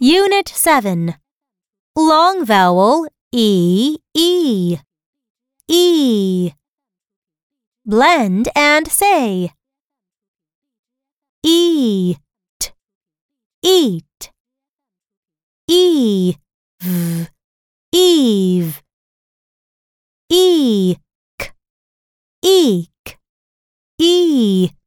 Unit 7 Long vowel E, E. E. Blend and say. Eat, eat. Eve, Eve. Eek, eek. Ease.